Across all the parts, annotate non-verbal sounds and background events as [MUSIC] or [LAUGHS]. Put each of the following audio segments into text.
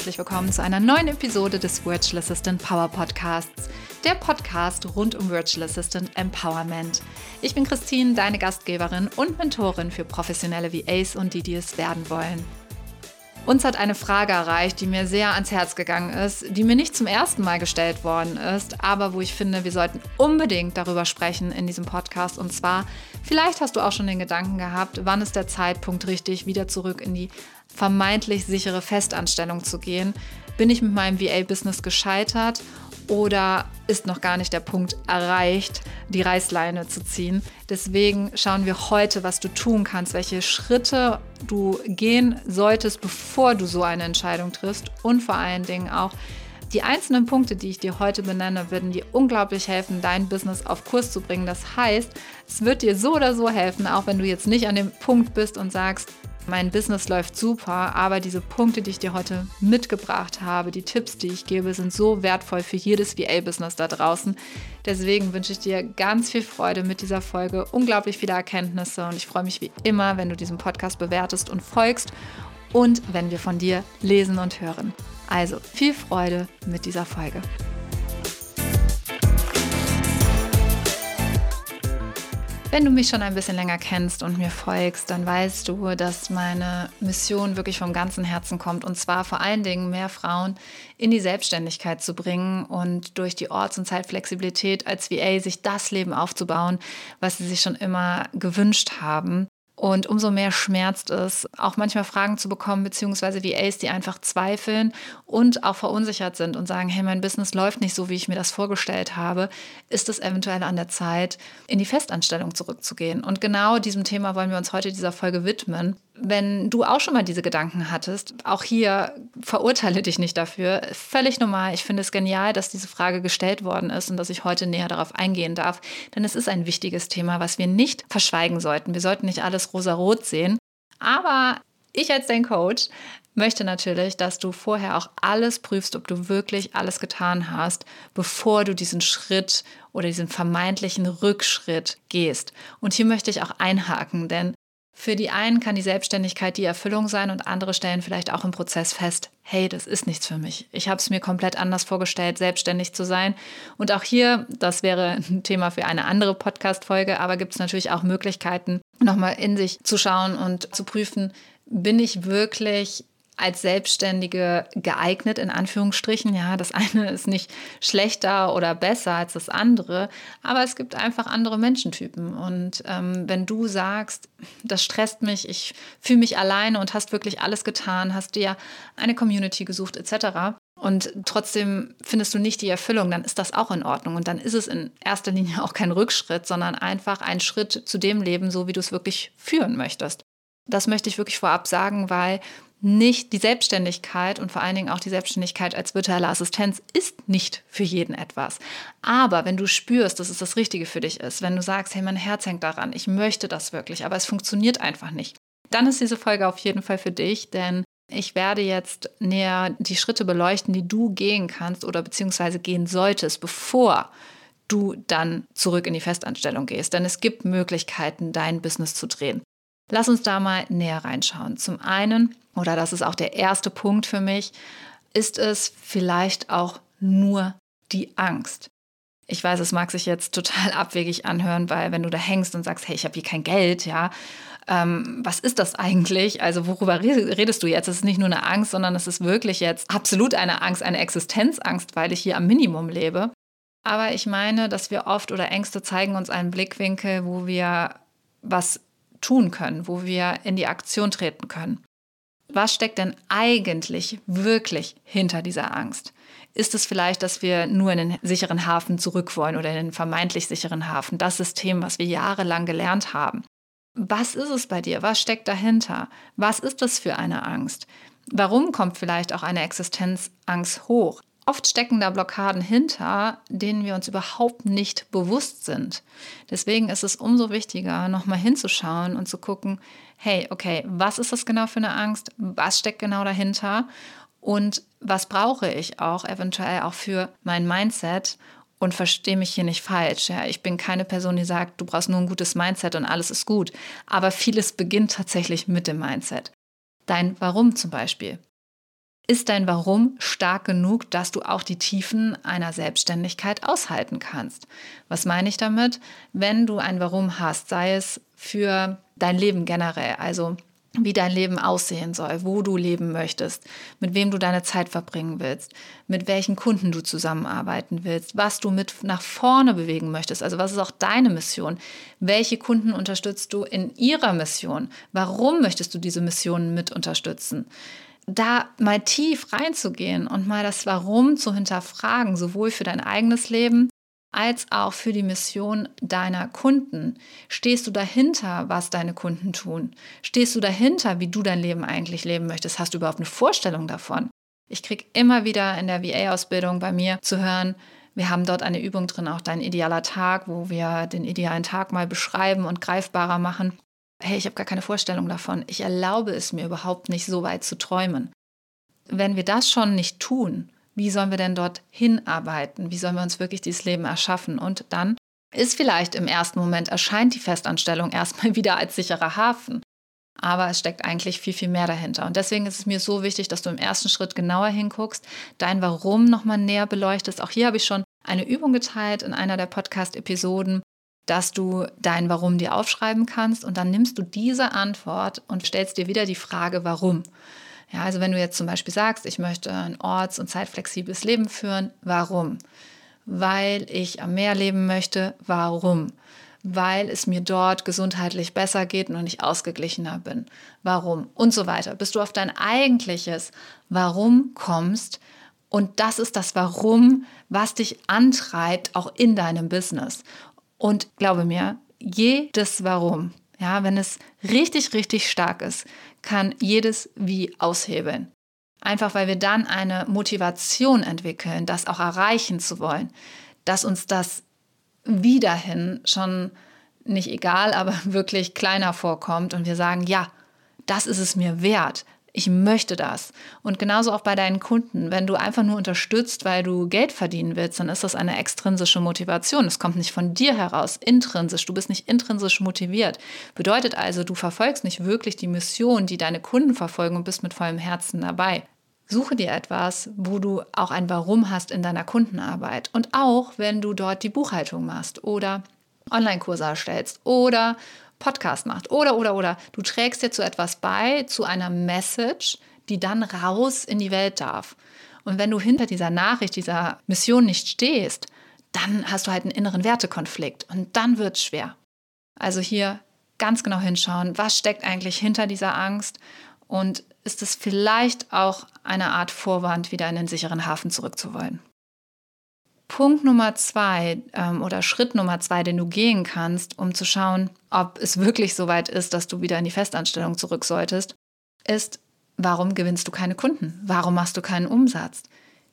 herzlich willkommen zu einer neuen Episode des Virtual Assistant Power Podcasts, der Podcast rund um Virtual Assistant Empowerment. Ich bin Christine, deine Gastgeberin und Mentorin für professionelle VAs und die, die es werden wollen. Uns hat eine Frage erreicht, die mir sehr ans Herz gegangen ist, die mir nicht zum ersten Mal gestellt worden ist, aber wo ich finde, wir sollten unbedingt darüber sprechen in diesem Podcast. Und zwar, vielleicht hast du auch schon den Gedanken gehabt, wann ist der Zeitpunkt richtig, wieder zurück in die vermeintlich sichere Festanstellung zu gehen. Bin ich mit meinem VA-Business gescheitert oder ist noch gar nicht der Punkt erreicht, die Reißleine zu ziehen? Deswegen schauen wir heute, was du tun kannst, welche Schritte du gehen solltest, bevor du so eine Entscheidung triffst und vor allen Dingen auch, die einzelnen Punkte, die ich dir heute benenne, würden dir unglaublich helfen, dein Business auf Kurs zu bringen. Das heißt, es wird dir so oder so helfen, auch wenn du jetzt nicht an dem Punkt bist und sagst, mein Business läuft super, aber diese Punkte, die ich dir heute mitgebracht habe, die Tipps, die ich gebe, sind so wertvoll für jedes VA-Business da draußen. Deswegen wünsche ich dir ganz viel Freude mit dieser Folge, unglaublich viele Erkenntnisse und ich freue mich wie immer, wenn du diesen Podcast bewertest und folgst und wenn wir von dir lesen und hören. Also viel Freude mit dieser Folge. Wenn du mich schon ein bisschen länger kennst und mir folgst, dann weißt du, dass meine Mission wirklich vom ganzen Herzen kommt. Und zwar vor allen Dingen mehr Frauen in die Selbstständigkeit zu bringen und durch die Orts- und Zeitflexibilität als VA sich das Leben aufzubauen, was sie sich schon immer gewünscht haben. Und umso mehr schmerzt es, auch manchmal Fragen zu bekommen, beziehungsweise VAs, die einfach zweifeln und auch verunsichert sind und sagen, hey, mein Business läuft nicht so, wie ich mir das vorgestellt habe. Ist es eventuell an der Zeit, in die Festanstellung zurückzugehen? Und genau diesem Thema wollen wir uns heute dieser Folge widmen wenn du auch schon mal diese Gedanken hattest, auch hier verurteile dich nicht dafür. Völlig normal. Ich finde es genial, dass diese Frage gestellt worden ist und dass ich heute näher darauf eingehen darf. Denn es ist ein wichtiges Thema, was wir nicht verschweigen sollten. Wir sollten nicht alles rosa-rot sehen. Aber ich als dein Coach möchte natürlich, dass du vorher auch alles prüfst, ob du wirklich alles getan hast, bevor du diesen Schritt oder diesen vermeintlichen Rückschritt gehst. Und hier möchte ich auch einhaken, denn für die einen kann die Selbstständigkeit die Erfüllung sein und andere stellen vielleicht auch im Prozess fest, hey, das ist nichts für mich. Ich habe es mir komplett anders vorgestellt, selbstständig zu sein. Und auch hier, das wäre ein Thema für eine andere Podcast-Folge, aber gibt es natürlich auch Möglichkeiten, nochmal in sich zu schauen und zu prüfen, bin ich wirklich als Selbstständige geeignet, in Anführungsstrichen. Ja, das eine ist nicht schlechter oder besser als das andere, aber es gibt einfach andere Menschentypen. Und ähm, wenn du sagst, das stresst mich, ich fühle mich alleine und hast wirklich alles getan, hast dir eine Community gesucht etc., und trotzdem findest du nicht die Erfüllung, dann ist das auch in Ordnung. Und dann ist es in erster Linie auch kein Rückschritt, sondern einfach ein Schritt zu dem Leben, so wie du es wirklich führen möchtest. Das möchte ich wirklich vorab sagen, weil nicht die Selbstständigkeit und vor allen Dingen auch die Selbstständigkeit als virtuelle Assistenz ist nicht für jeden etwas. Aber wenn du spürst, dass es das Richtige für dich ist, wenn du sagst, hey, mein Herz hängt daran, ich möchte das wirklich, aber es funktioniert einfach nicht, dann ist diese Folge auf jeden Fall für dich, denn ich werde jetzt näher die Schritte beleuchten, die du gehen kannst oder beziehungsweise gehen solltest, bevor du dann zurück in die Festanstellung gehst. Denn es gibt Möglichkeiten, dein Business zu drehen. Lass uns da mal näher reinschauen. Zum einen, oder das ist auch der erste Punkt für mich, ist es vielleicht auch nur die Angst. Ich weiß, es mag sich jetzt total [LAUGHS] abwegig anhören, weil wenn du da hängst und sagst, hey, ich habe hier kein Geld, ja, ähm, was ist das eigentlich? Also worüber redest du jetzt? Es ist nicht nur eine Angst, sondern es ist wirklich jetzt absolut eine Angst, eine Existenzangst, weil ich hier am Minimum lebe. Aber ich meine, dass wir oft oder Ängste zeigen uns einen Blickwinkel, wo wir was tun können, wo wir in die Aktion treten können. Was steckt denn eigentlich wirklich hinter dieser Angst? Ist es vielleicht, dass wir nur in den sicheren Hafen zurück wollen oder in den vermeintlich sicheren Hafen, das System, was wir jahrelang gelernt haben? Was ist es bei dir? Was steckt dahinter? Was ist das für eine Angst? Warum kommt vielleicht auch eine Existenzangst hoch? Oft stecken da Blockaden hinter, denen wir uns überhaupt nicht bewusst sind. Deswegen ist es umso wichtiger, nochmal hinzuschauen und zu gucken, hey, okay, was ist das genau für eine Angst? Was steckt genau dahinter? Und was brauche ich auch eventuell auch für mein Mindset? Und verstehe mich hier nicht falsch. Ja, ich bin keine Person, die sagt, du brauchst nur ein gutes Mindset und alles ist gut. Aber vieles beginnt tatsächlich mit dem Mindset. Dein Warum zum Beispiel. Ist dein Warum stark genug, dass du auch die Tiefen einer Selbstständigkeit aushalten kannst. Was meine ich damit? Wenn du ein Warum hast, sei es für dein Leben generell, also wie dein Leben aussehen soll, wo du leben möchtest, mit wem du deine Zeit verbringen willst, mit welchen Kunden du zusammenarbeiten willst, was du mit nach vorne bewegen möchtest, also was ist auch deine Mission, welche Kunden unterstützt du in ihrer Mission, warum möchtest du diese Missionen mit unterstützen da mal tief reinzugehen und mal das Warum zu hinterfragen, sowohl für dein eigenes Leben als auch für die Mission deiner Kunden. Stehst du dahinter, was deine Kunden tun? Stehst du dahinter, wie du dein Leben eigentlich leben möchtest? Hast du überhaupt eine Vorstellung davon? Ich kriege immer wieder in der VA-Ausbildung bei mir zu hören, wir haben dort eine Übung drin, auch dein idealer Tag, wo wir den idealen Tag mal beschreiben und greifbarer machen hey, ich habe gar keine Vorstellung davon, ich erlaube es mir überhaupt nicht so weit zu träumen. Wenn wir das schon nicht tun, wie sollen wir denn dort hinarbeiten? Wie sollen wir uns wirklich dieses Leben erschaffen? Und dann ist vielleicht im ersten Moment erscheint die Festanstellung [LAUGHS] erstmal wieder als sicherer Hafen. Aber es steckt eigentlich viel, viel mehr dahinter. Und deswegen ist es mir so wichtig, dass du im ersten Schritt genauer hinguckst, dein Warum nochmal näher beleuchtest. Auch hier habe ich schon eine Übung geteilt in einer der Podcast-Episoden, dass du dein Warum dir aufschreiben kannst und dann nimmst du diese Antwort und stellst dir wieder die Frage, warum. Ja, also wenn du jetzt zum Beispiel sagst, ich möchte ein orts- und zeitflexibles Leben führen, warum? Weil ich am Meer leben möchte, warum? Weil es mir dort gesundheitlich besser geht und ich ausgeglichener bin, warum? Und so weiter. Bis du auf dein eigentliches Warum kommst, und das ist das Warum, was dich antreibt, auch in deinem Business. Und glaube mir, jedes Warum, ja, wenn es richtig, richtig stark ist, kann jedes Wie aushebeln. Einfach weil wir dann eine Motivation entwickeln, das auch erreichen zu wollen, dass uns das Wie dahin schon nicht egal, aber [LAUGHS] wirklich kleiner vorkommt und wir sagen, ja, das ist es mir wert, ich möchte das. Und genauso auch bei deinen Kunden. Wenn du einfach nur unterstützt, weil du Geld verdienen willst, dann ist das eine extrinsische Motivation. Es kommt nicht von dir heraus, intrinsisch. Du bist nicht intrinsisch motiviert. Bedeutet also, du verfolgst nicht wirklich die Mission, die deine Kunden verfolgen und bist mit vollem Herzen dabei. Suche dir etwas, wo du auch ein Warum hast in deiner Kundenarbeit. Und auch, wenn du dort die Buchhaltung machst oder Online-Kurse erstellst oder Podcast macht. Oder, oder, oder. Du trägst dir zu etwas bei, zu einer Message, die dann raus in die Welt darf. Und wenn du hinter dieser Nachricht, dieser Mission nicht stehst, dann hast du halt einen inneren Wertekonflikt und dann wird es schwer. Also hier ganz genau hinschauen, was steckt eigentlich hinter dieser Angst und ist es vielleicht auch eine Art Vorwand, wieder in den sicheren Hafen zurückzuwollen. Punkt Nummer zwei ähm, oder Schritt Nummer zwei, den du gehen kannst, um zu schauen, ob es wirklich so weit ist, dass du wieder in die Festanstellung zurück solltest, ist, warum gewinnst du keine Kunden? Warum machst du keinen Umsatz?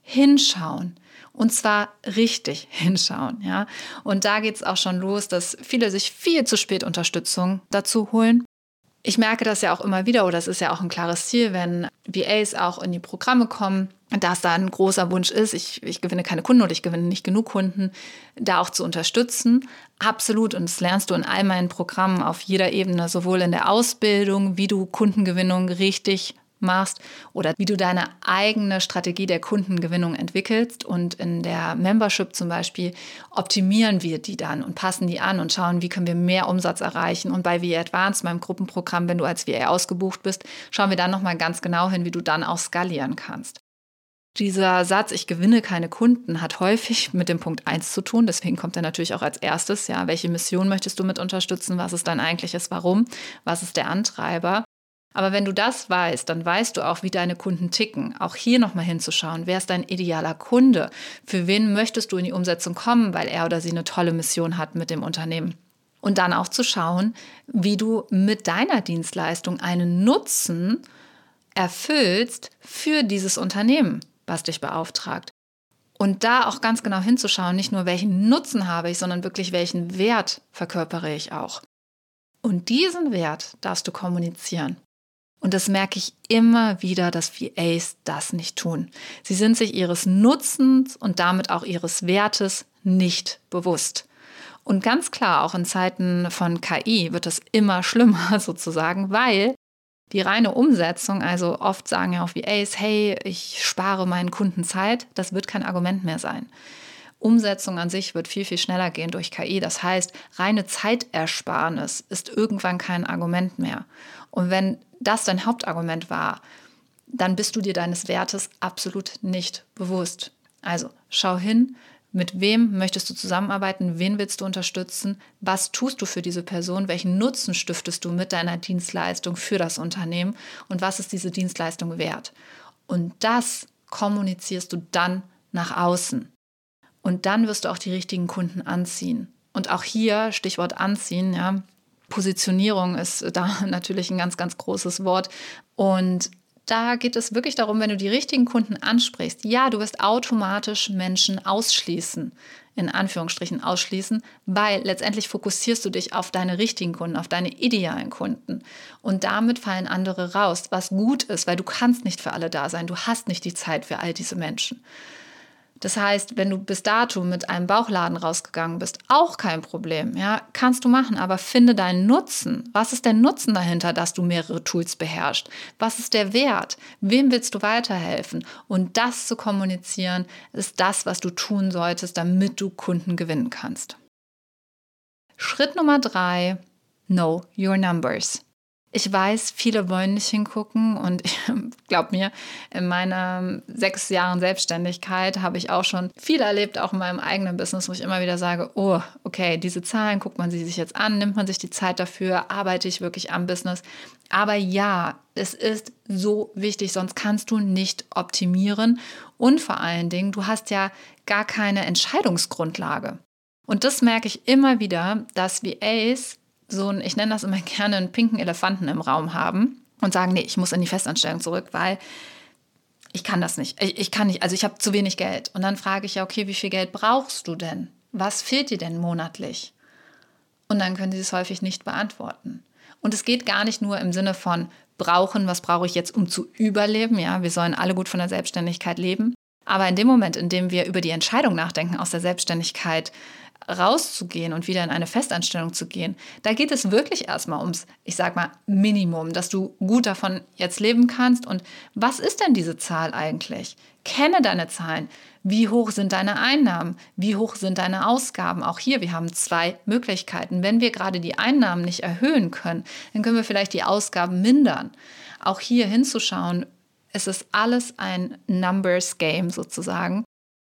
Hinschauen. Und zwar richtig [LAUGHS] hinschauen, ja. Und da geht es auch schon los, dass viele sich viel zu spät Unterstützung dazu holen ich merke das ja auch immer wieder, oder es ist ja auch ein klares Ziel, wenn VAs auch in die Programme kommen, dass da ein großer Wunsch ist, ich, ich gewinne keine Kunden oder ich gewinne nicht genug Kunden, da auch zu unterstützen. Absolut. Und das lernst du in all meinen Programmen auf jeder Ebene, sowohl in der Ausbildung, wie du Kundengewinnung richtig machst oder wie du deine eigene Strategie der Kundengewinnung entwickelst. Und in der Membership zum Beispiel optimieren wir die dann und passen die an und schauen, wie können wir mehr Umsatz erreichen. Und bei VA Advanced, meinem Gruppenprogramm, wenn du als VA ausgebucht bist, schauen wir dann nochmal ganz genau hin, wie du dann auch skalieren kannst. Dieser Satz, ich gewinne keine Kunden, hat häufig mit dem Punkt 1 zu tun. Deswegen kommt er natürlich auch als erstes. Ja, welche Mission möchtest du mit unterstützen? Was ist dein eigentliches Warum? Was ist der Antreiber? Aber wenn du das weißt, dann weißt du auch, wie deine Kunden ticken. Auch hier nochmal hinzuschauen, wer ist dein idealer Kunde? Für wen möchtest du in die Umsetzung kommen, weil er oder sie eine tolle Mission hat mit dem Unternehmen? Und dann auch zu schauen, wie du mit deiner Dienstleistung einen Nutzen erfüllst für dieses Unternehmen, was dich beauftragt. Und da auch ganz genau hinzuschauen, nicht nur welchen Nutzen habe ich, sondern wirklich welchen Wert verkörpere ich auch. Und diesen Wert darfst du kommunizieren. Und das merke ich immer wieder, dass VAs das nicht tun. Sie sind sich ihres Nutzens und damit auch ihres Wertes nicht bewusst. Und ganz klar, auch in Zeiten von KI wird es immer [LAUGHS] schlimmer sozusagen, weil Die reine Umsetzung, also oft sagen ja auch VAs, hey, ich spare meinen Kunden Zeit, das wird kein Argument mehr sein. Umsetzung an sich wird viel, viel schneller gehen durch KI. Das heißt, reine Zeitersparnis ist irgendwann kein Argument mehr. Und wenn das dein Hauptargument war, dann bist du dir deines Wertes absolut nicht bewusst. Also schau hin, mit wem möchtest du zusammenarbeiten, wen willst du unterstützen, was tust du für diese Person, welchen Nutzen stiftest du mit deiner Dienstleistung für das Unternehmen und was ist diese Dienstleistung wert. Und das kommunizierst du dann nach außen. Und dann wirst du auch die richtigen Kunden anziehen. Und auch hier, Stichwort anziehen, ja, Positionierung ist da [LAUGHS] natürlich ein ganz, ganz großes Wort. Und da geht es wirklich darum, wenn du die richtigen Kunden ansprichst, ja, du wirst automatisch Menschen ausschließen, in Anführungsstrichen ausschließen, weil letztendlich fokussierst du dich auf deine richtigen Kunden, auf deine idealen Kunden. Und damit fallen andere raus, was gut ist, weil du kannst nicht für alle da sein, du hast nicht die Zeit für all diese Menschen. Das heißt, wenn du bis dato mit einem Bauchladen rausgegangen bist, auch kein Problem. Ja, kannst du machen, aber finde deinen Nutzen. Was ist der Nutzen dahinter, dass du mehrere Tools beherrschst? Was ist der Wert? Wem willst du weiterhelfen? Und das zu kommunizieren, ist das, was du tun solltest, damit du Kunden gewinnen kannst. Schritt Nummer drei, know your numbers. Ich weiß, viele wollen nicht hingucken und [LAUGHS] glaub mir, in meiner sechs Jahren Selbstständigkeit habe ich auch schon viel erlebt, auch in meinem eigenen Business, wo ich immer wieder sage, oh, okay, diese Zahlen, guckt man sie sich jetzt an, nimmt man sich die Zeit dafür, arbeite ich wirklich am Business. Aber ja, es ist so wichtig, sonst kannst du nicht optimieren und vor allen Dingen, du hast ja gar keine Entscheidungsgrundlage. Und das merke ich immer wieder, dass VAs so ein, ich nenne das immer [LAUGHS] gerne, einen pinken Elefanten im Raum haben und sagen, nee, ich muss in die Festanstellung zurück, weil ich kann das nicht. Ich, ich kann nicht, also ich habe zu wenig Geld. Und dann frage ich ja, okay, wie viel Geld brauchst du denn? Was fehlt dir denn monatlich? Und dann können sie es häufig nicht beantworten. Und es geht gar nicht nur im Sinne von brauchen, was brauche ich jetzt, um zu überleben. Ja, wir sollen alle gut von der Selbstständigkeit leben. Aber in dem Moment, in dem wir über die Entscheidung nachdenken, aus der Selbstständigkeit rauszugehen und wieder in eine Festanstellung zu gehen, da geht es wirklich erstmal ums, ich sag mal, Minimum, dass du gut davon jetzt leben kannst. Und was ist denn diese Zahl eigentlich? Kenne deine Zahlen. Wie hoch sind deine Einnahmen? Wie hoch sind deine Ausgaben? Auch hier, wir haben zwei Möglichkeiten. Wenn wir gerade die Einnahmen nicht erhöhen können, dann können wir vielleicht die Ausgaben mindern. Auch hier hinzuschauen, es ist alles ein Numbers Game sozusagen.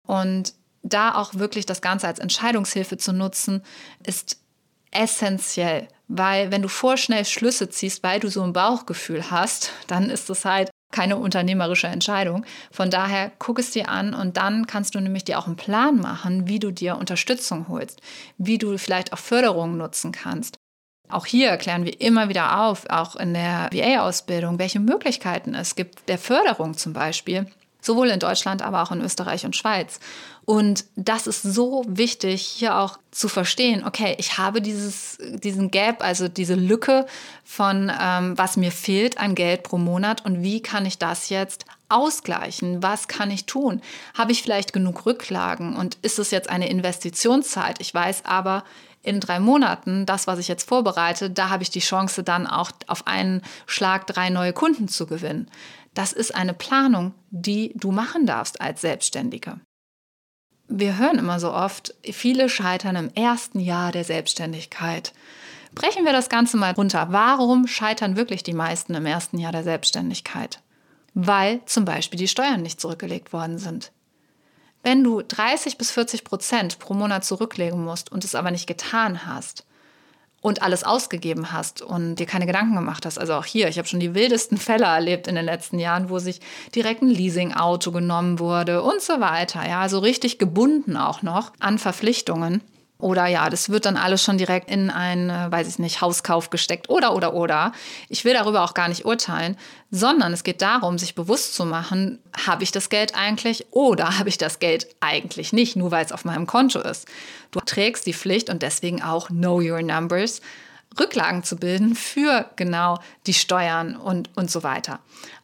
Und da auch wirklich das Ganze als Entscheidungshilfe zu nutzen, ist essentiell. Weil wenn du vorschnell Schlüsse ziehst, weil du so ein Bauchgefühl hast, dann ist es halt keine unternehmerische Entscheidung. Von daher guck es dir an und dann kannst du nämlich dir auch einen Plan machen, wie du dir Unterstützung holst, wie du vielleicht auch Förderungen nutzen kannst. Auch hier klären wir immer wieder auf, auch in der VA-Ausbildung, welche Möglichkeiten es gibt der Förderung zum Beispiel sowohl in Deutschland, aber auch in Österreich und Schweiz. Und das ist so wichtig, hier auch zu verstehen, okay, ich habe dieses, diesen Gap, also diese Lücke von, ähm, was mir fehlt an Geld pro Monat und wie kann ich das jetzt ausgleichen? Was kann ich tun? Habe ich vielleicht genug Rücklagen und ist es jetzt eine Investitionszeit? Ich weiß aber, in drei Monaten, das, was ich jetzt vorbereite, da habe ich die Chance, dann auch auf einen Schlag drei neue Kunden zu gewinnen. Das ist eine Planung, die du machen darfst als Selbstständige. Wir hören immer so oft, viele scheitern im ersten Jahr der Selbstständigkeit. Brechen wir das Ganze mal runter. Warum scheitern wirklich die meisten im ersten Jahr der Selbstständigkeit? Weil zum Beispiel die Steuern nicht zurückgelegt worden sind. Wenn du 30 bis 40 Prozent pro Monat zurücklegen musst und es aber nicht getan hast, und alles ausgegeben hast und dir keine Gedanken gemacht hast. Also auch hier, ich habe schon die wildesten Fälle erlebt in den letzten Jahren, wo sich direkt ein Leasing-Auto genommen wurde und so weiter. Ja, also richtig gebunden auch noch an Verpflichtungen. Oder ja, das wird dann alles schon direkt in einen, äh, weiß ich nicht, Hauskauf gesteckt oder, oder, oder. Ich will darüber auch gar nicht urteilen, sondern es geht darum, sich bewusst zu machen, habe ich das Geld eigentlich oder habe ich das Geld eigentlich nicht, nur weil es auf meinem Konto ist. Du trägst die Pflicht und deswegen auch Know Your Numbers, Rücklagen zu bilden für genau die Steuern und, und so weiter.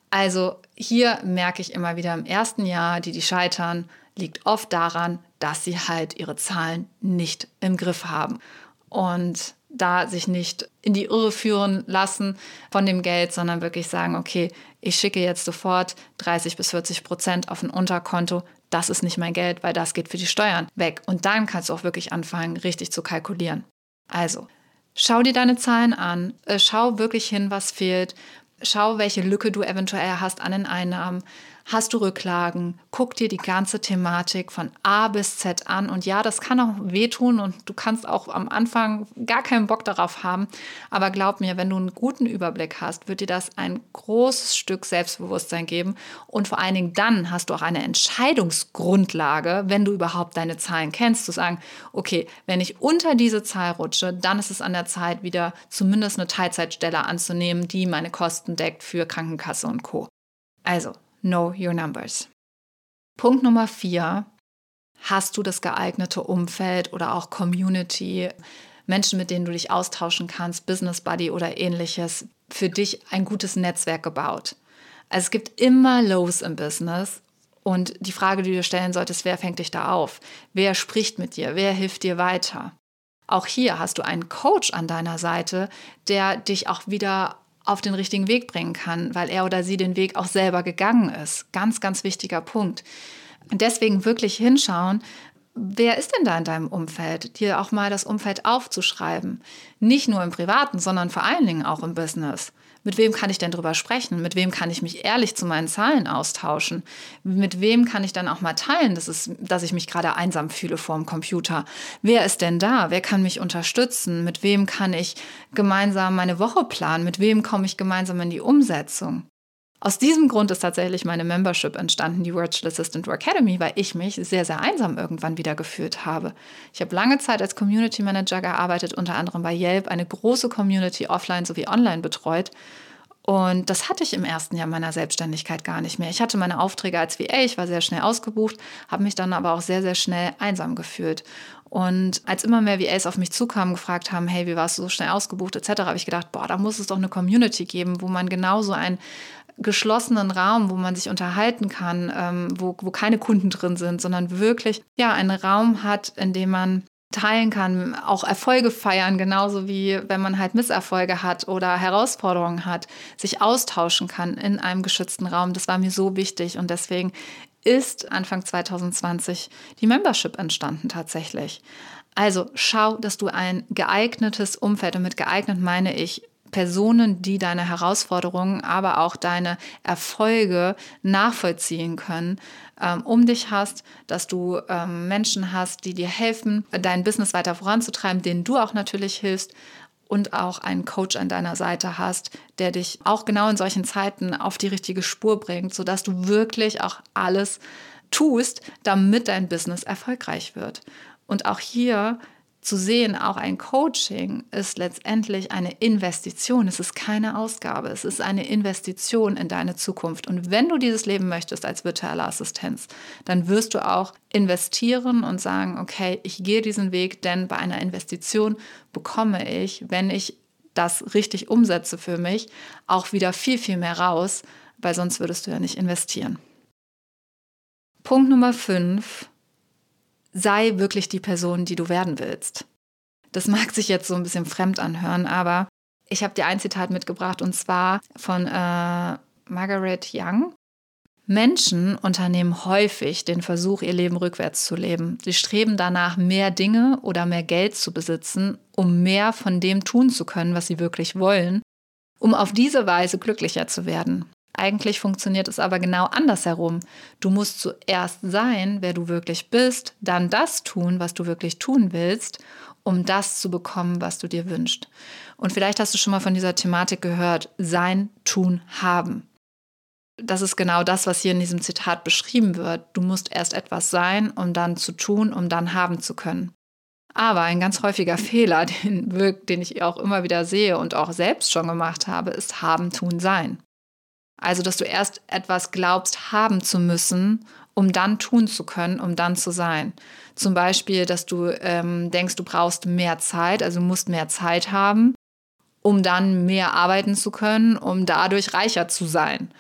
Also hier merke ich immer wieder im ersten Jahr, die die scheitern, liegt oft daran, dass sie halt ihre Zahlen nicht im Griff haben. Und da sich nicht in die Irre führen lassen von dem Geld, sondern wirklich sagen, okay, ich schicke jetzt sofort 30 bis 40 Prozent auf ein Unterkonto. Das ist nicht mein Geld, weil das geht für die Steuern weg. Und dann kannst du auch wirklich anfangen, richtig zu kalkulieren. Also, schau dir deine Zahlen an, äh, schau wirklich hin, was fehlt, schau, welche Lücke du eventuell hast an den Einnahmen. Hast du Rücklagen? Guck dir die ganze Thematik von A bis Z an. Und ja, das kann auch wehtun und du kannst auch am Anfang gar keinen Bock darauf haben. Aber glaub mir, wenn du einen guten Überblick hast, wird dir das ein großes Stück Selbstbewusstsein geben. Und vor allen Dingen dann hast du auch eine Entscheidungsgrundlage, wenn du überhaupt deine Zahlen kennst, zu sagen, okay, wenn ich unter diese Zahl rutsche, dann ist es an der Zeit, wieder zumindest eine Teilzeitstelle anzunehmen, die meine Kosten deckt für Krankenkasse und Co. Also, Know Your Numbers. Punkt Nummer vier. Hast du das geeignete Umfeld oder auch Community, Menschen, mit denen du dich austauschen kannst, Business Buddy oder ähnliches, für dich ein gutes Netzwerk gebaut? Also es gibt immer Lows im Business und die Frage, die du dir stellen solltest, wer fängt dich da auf? Wer spricht mit dir? Wer hilft dir weiter? Auch hier hast du einen Coach an deiner Seite, der dich auch wieder auf den richtigen Weg bringen kann, weil er oder sie den Weg auch selber gegangen ist. Ganz, ganz wichtiger Punkt. Und deswegen wirklich hinschauen, wer ist denn da in deinem Umfeld? Dir auch mal das Umfeld aufzuschreiben. Nicht nur im Privaten, sondern vor allen Dingen auch im Business. Mit wem kann ich denn drüber sprechen? Mit wem kann ich mich ehrlich zu meinen Zahlen austauschen? Mit wem kann ich dann auch mal teilen, dass, es, dass ich mich gerade einsam fühle vor dem Computer? Wer ist denn da? Wer kann mich unterstützen? Mit wem kann ich gemeinsam meine Woche planen? Mit wem komme ich gemeinsam in die Umsetzung? Aus diesem Grund ist tatsächlich meine Membership entstanden, die Virtual Assistant Academy, weil ich mich sehr, sehr einsam irgendwann wieder gefühlt habe. Ich habe lange Zeit als Community Manager gearbeitet, unter anderem bei Yelp, eine große Community offline sowie online betreut. Und das hatte ich im ersten Jahr meiner Selbstständigkeit gar nicht mehr. Ich hatte meine Aufträge als VA, ich war sehr schnell ausgebucht, habe mich dann aber auch sehr, sehr schnell einsam gefühlt. Und als immer mehr VAs auf mich zukamen, gefragt haben, hey, wie warst du so schnell ausgebucht, etc., habe ich gedacht, boah, da muss es doch eine Community geben, wo man genauso ein geschlossenen Raum, wo man sich unterhalten kann, ähm, wo, wo keine Kunden drin sind, sondern wirklich ja einen Raum hat, in dem man teilen kann, auch Erfolge feiern, genauso wie wenn man halt Misserfolge hat oder Herausforderungen hat, sich austauschen kann in einem geschützten Raum. Das war mir so wichtig und deswegen ist Anfang 2020 die Membership entstanden tatsächlich. Also schau, dass du ein geeignetes Umfeld, und mit geeignet meine ich Personen, die deine Herausforderungen, aber auch deine Erfolge nachvollziehen können, ähm, um dich hast, dass du ähm, Menschen hast, die dir helfen, dein Business weiter voranzutreiben, denen du auch natürlich hilfst und auch einen Coach an deiner Seite hast, der dich auch genau in solchen Zeiten auf die richtige Spur bringt, sodass du wirklich auch alles tust, damit dein Business erfolgreich wird. Und auch hier zu sehen, auch ein Coaching ist letztendlich eine Investition. Es ist keine Ausgabe. Es ist eine Investition in deine Zukunft. Und wenn du dieses Leben möchtest als virtuelle Assistenz, dann wirst du auch investieren und sagen, okay, ich gehe diesen Weg, denn bei einer Investition bekomme ich, wenn ich das richtig umsetze für mich, auch wieder viel, viel mehr raus, weil sonst würdest du ja nicht investieren. Punkt Nummer 5 sei wirklich die Person, die du werden willst. Das mag sich jetzt so ein bisschen fremd anhören, aber ich habe dir ein Zitat mitgebracht und zwar von äh, Margaret Young. Menschen unternehmen häufig den Versuch, ihr Leben rückwärts zu leben. Sie streben danach, mehr Dinge oder mehr Geld zu besitzen, um mehr von dem tun zu können, was sie wirklich wollen, um auf diese Weise glücklicher zu werden. Eigentlich funktioniert es aber genau andersherum. Du musst zuerst sein, wer du wirklich bist, dann das tun, was du wirklich tun willst, um das zu bekommen, was du dir wünschst. Und vielleicht hast du schon mal von dieser Thematik gehört, sein, tun, haben. Das ist genau das, was hier in diesem Zitat beschrieben wird. Du musst erst etwas sein, um dann zu tun, um dann haben zu können. Aber ein ganz häufiger Fehler, [LAUGHS] den, den ich auch immer wieder sehe und auch selbst schon gemacht habe, ist haben, tun, sein. Also, dass du erst etwas glaubst haben zu müssen, um dann tun zu können, um dann zu sein. Zum Beispiel, dass du ähm, denkst, du brauchst mehr Zeit, also musst mehr Zeit haben, um dann mehr arbeiten zu können, um dadurch reicher zu sein.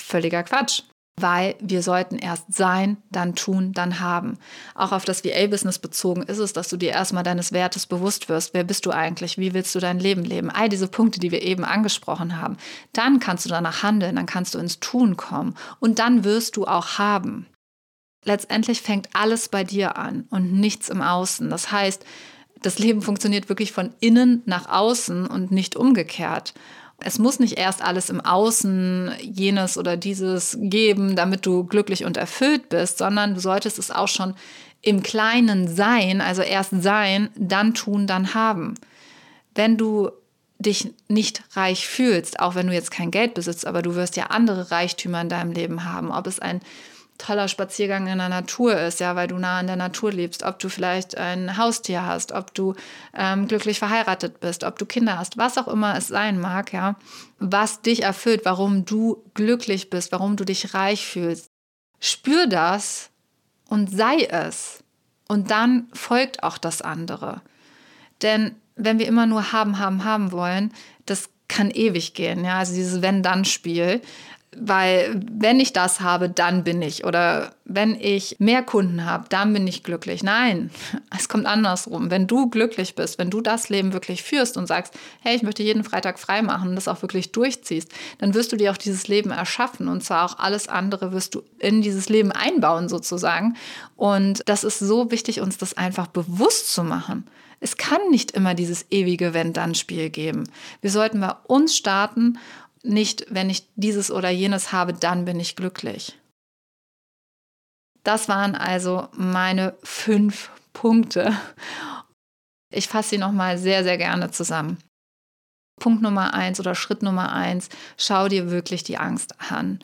Völliger Quatsch. Weil wir sollten erst sein, dann tun, dann haben. Auch auf das VA-Business bezogen ist es, dass du dir erstmal deines Wertes bewusst wirst. Wer bist du eigentlich? Wie willst du dein Leben leben? All diese Punkte, die wir eben angesprochen haben. Dann kannst du danach handeln, dann kannst du ins Tun kommen und dann wirst du auch haben. Letztendlich fängt alles bei dir an und nichts im Außen. Das heißt, das Leben funktioniert wirklich von innen nach außen und nicht umgekehrt. Es muss nicht erst alles im Außen jenes oder dieses geben, damit du glücklich und erfüllt bist, sondern du solltest es auch schon im Kleinen sein, also erst sein, dann tun, dann haben. Wenn du dich nicht reich fühlst, auch wenn du jetzt kein Geld besitzt, aber du wirst ja andere Reichtümer in deinem Leben haben, ob es ein toller Spaziergang in der Natur ist, ja, weil du nah an der Natur lebst, ob du vielleicht ein Haustier hast, ob du ähm, glücklich verheiratet bist, ob du Kinder hast, was auch immer es sein mag, ja, was dich erfüllt, warum du glücklich bist, warum du dich reich fühlst. Spür das und sei es. Und dann folgt auch das andere. Denn wenn wir immer nur haben, haben, haben wollen, das kann ewig gehen. Ja, also dieses Wenn-Dann-Spiel. Weil wenn ich das habe, dann bin ich. Oder wenn ich mehr Kunden habe, dann bin ich glücklich. Nein, [LAUGHS] es kommt andersrum. Wenn du glücklich bist, wenn du das Leben wirklich führst und sagst, hey, ich möchte jeden Freitag frei machen und das auch wirklich durchziehst, dann wirst du dir auch dieses Leben erschaffen. Und zwar auch alles andere wirst du in dieses Leben einbauen sozusagen. Und das ist so wichtig, uns das einfach bewusst zu machen. Es kann nicht immer dieses ewige Wenn-Dann-Spiel geben. Wir sollten bei uns starten nicht, wenn ich dieses oder jenes habe, dann bin ich glücklich. Das waren also meine fünf Punkte. Ich fasse sie nochmal sehr, sehr gerne zusammen. Punkt Nummer eins oder Schritt Nummer eins, schau dir wirklich die Angst an.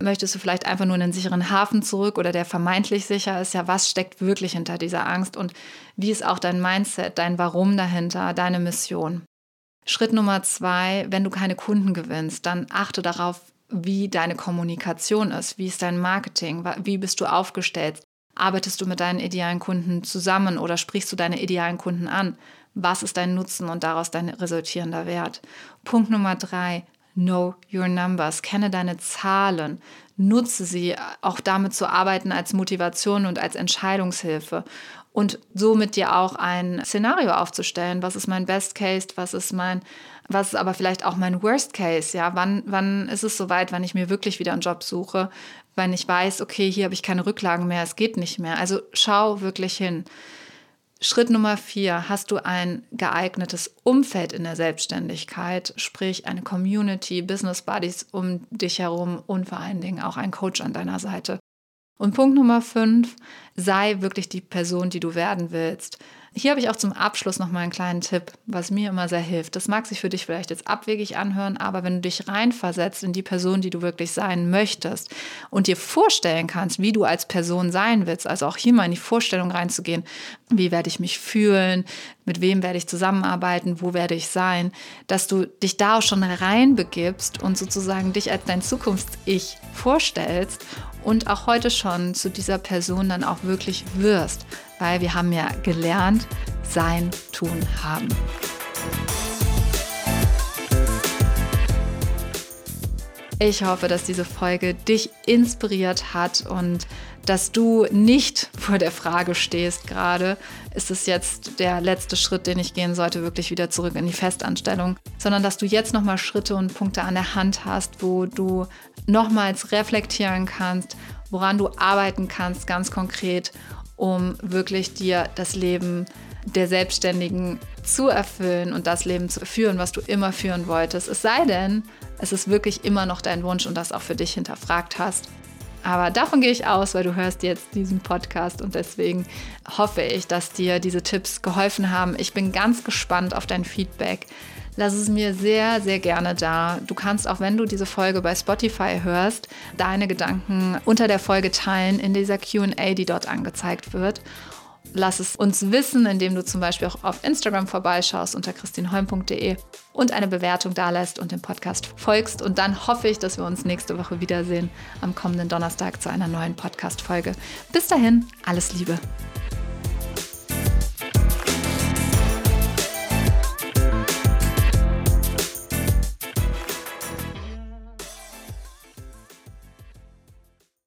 Möchtest du vielleicht einfach nur in einen sicheren Hafen zurück oder der vermeintlich sicher ist? Ja, was steckt wirklich hinter dieser Angst und wie ist auch dein Mindset, dein Warum dahinter, deine Mission? Schritt Nummer zwei, wenn du keine Kunden gewinnst, dann achte darauf, wie deine Kommunikation ist, wie ist dein Marketing, wie bist du aufgestellt. Arbeitest du mit deinen idealen Kunden zusammen oder sprichst du deine idealen Kunden an? Was ist dein Nutzen und daraus dein resultierender Wert? Punkt Nummer drei, know your numbers. Kenne deine Zahlen. Nutze sie, auch damit zu arbeiten als Motivation und als Entscheidungshilfe und somit dir auch ein Szenario aufzustellen. Was ist mein Best Case? Was ist mein, was ist aber vielleicht auch mein Worst Case? Ja, wann, wann ist es soweit, wann ich mir wirklich wieder einen Job suche? Wenn ich weiß, okay, hier habe ich keine Rücklagen mehr, es geht nicht mehr. Also schau wirklich hin. Schritt Nummer vier, hast du ein geeignetes Umfeld in der Selbstständigkeit, sprich eine Community, Business Buddies um dich herum und vor allen Dingen auch ein Coach an deiner Seite. Und Punkt Nummer fünf, sei wirklich die Person, die du werden willst. Hier habe ich auch zum Abschluss noch mal einen kleinen Tipp, was mir immer sehr hilft. Das mag sich für dich vielleicht jetzt abwegig anhören, aber wenn du dich reinversetzt in die Person, die du wirklich sein möchtest und dir vorstellen kannst, wie du als Person sein willst, also auch hier mal in die Vorstellung reinzugehen, wie werde ich mich fühlen, mit wem werde ich zusammenarbeiten, wo werde ich sein, dass du dich da auch schon reinbegibst und sozusagen dich als dein Zukunfts-Ich vorstellst und auch heute schon zu dieser Person dann auch wirklich wirst, weil wir haben ja gelernt, sein, tun, haben. Ich hoffe, dass diese Folge dich inspiriert hat und dass du nicht vor der Frage stehst gerade, ist es jetzt der letzte Schritt, den ich gehen sollte, wirklich wieder zurück in die Festanstellung, sondern dass du jetzt nochmal Schritte und Punkte an der Hand hast, wo du nochmals reflektieren kannst, woran du arbeiten kannst, ganz konkret, um wirklich dir das Leben der Selbstständigen zu erfüllen und das Leben zu führen, was du immer führen wolltest. Es sei denn, es ist wirklich immer noch dein Wunsch und das auch für dich hinterfragt hast. Aber davon gehe ich aus, weil du hörst jetzt diesen Podcast und deswegen hoffe ich, dass dir diese Tipps geholfen haben. Ich bin ganz gespannt auf dein Feedback. Lass es mir sehr, sehr gerne da. Du kannst auch, wenn du diese Folge bei Spotify hörst, deine Gedanken unter der Folge teilen in dieser QA, die dort angezeigt wird. Lass es uns wissen, indem du zum Beispiel auch auf Instagram vorbeischaust unter christinholm.de und eine Bewertung dalässt und dem Podcast folgst. Und dann hoffe ich, dass wir uns nächste Woche wiedersehen am kommenden Donnerstag zu einer neuen Podcast-Folge. Bis dahin, alles Liebe.